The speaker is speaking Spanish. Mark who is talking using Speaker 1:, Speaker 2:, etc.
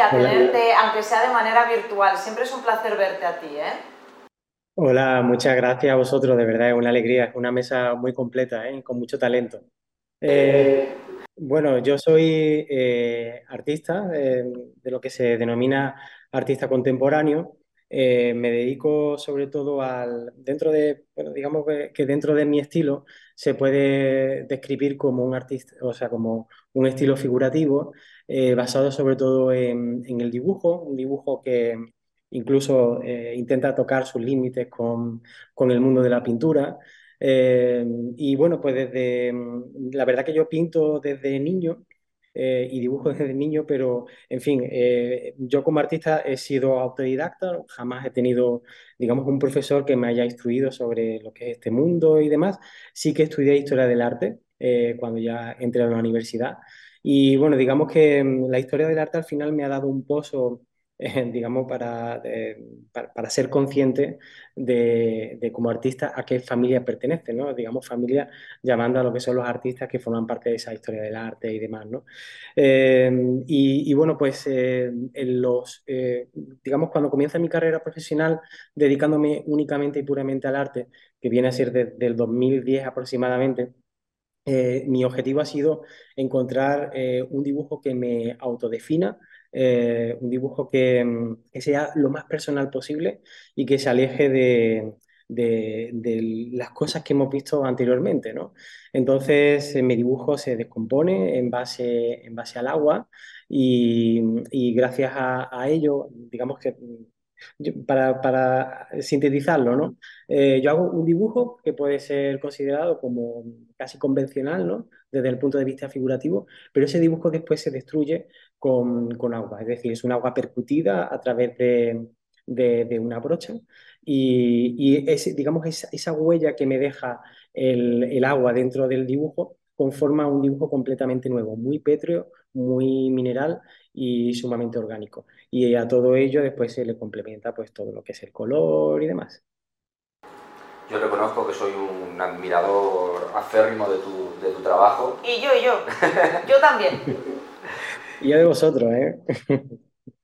Speaker 1: aquí, a tenerte, aunque sea de manera virtual. Siempre es un placer verte a ti, ¿eh?
Speaker 2: Hola, muchas gracias a vosotros, de verdad es una alegría, es una mesa muy completa, ¿eh? con mucho talento. Eh, bueno, yo soy eh, artista, eh, de lo que se denomina artista contemporáneo. Eh, me dedico sobre todo al, dentro de, bueno, digamos que, dentro de mi estilo se puede describir como un artista, o sea, como un estilo figurativo, eh, basado sobre todo en, el dibujo, un dibujo que incluso eh, intenta tocar sus límites con, con el mundo de la pintura. Y bueno, pues desde, la verdad que yo pinto desde niño eh, y dibujo desde niño, pero en fin, eh, yo como artista he sido autodidacta, jamás he tenido, digamos, un profesor que me haya instruido sobre lo que es este mundo y demás. Sí que estudié historia del arte eh, cuando ya entré a la universidad. Y bueno, digamos que mm, la historia del arte al final me ha dado un pozo eh, digamos, para, eh, para, ser consciente de, de, como artista a qué familia pertenece, ¿no? Digamos, familia llamando a lo que son los artistas que forman parte de esa historia del arte y demás, ¿no? Eh, y, bueno, pues en los, digamos, cuando comienza mi carrera profesional dedicándome únicamente y puramente al arte, que viene a ser desde el 2010 aproximadamente, mi objetivo ha sido encontrar un dibujo que me autodefina, eh, un dibujo que, mm, que, sea lo más personal posible y que se aleje de, de, las cosas que hemos visto anteriormente, ¿no? Entonces, mi dibujo se descompone en base, en base al agua y, gracias a, a ello, digamos que para, para, sintetizarlo, ¿no? Eh, yo hago un dibujo que puede ser considerado como casi convencional, ¿no? Desde el punto de vista figurativo, pero ese dibujo después se destruye con, con agua, es decir, es un agua percutida a través de, de, una brocha y, y ese, digamos, esa, esa, huella que me deja el, el agua dentro del dibujo conforma un dibujo completamente nuevo, muy pétreo, muy mineral y sumamente orgánico. Y a todo ello después se le complementa pues todo lo que es el color y demás.
Speaker 3: Yo reconozco que soy un admirador acérrimo de tu, de tu trabajo.
Speaker 1: Y yo, y yo. Yo también.
Speaker 2: y yo de vosotros, ¿eh?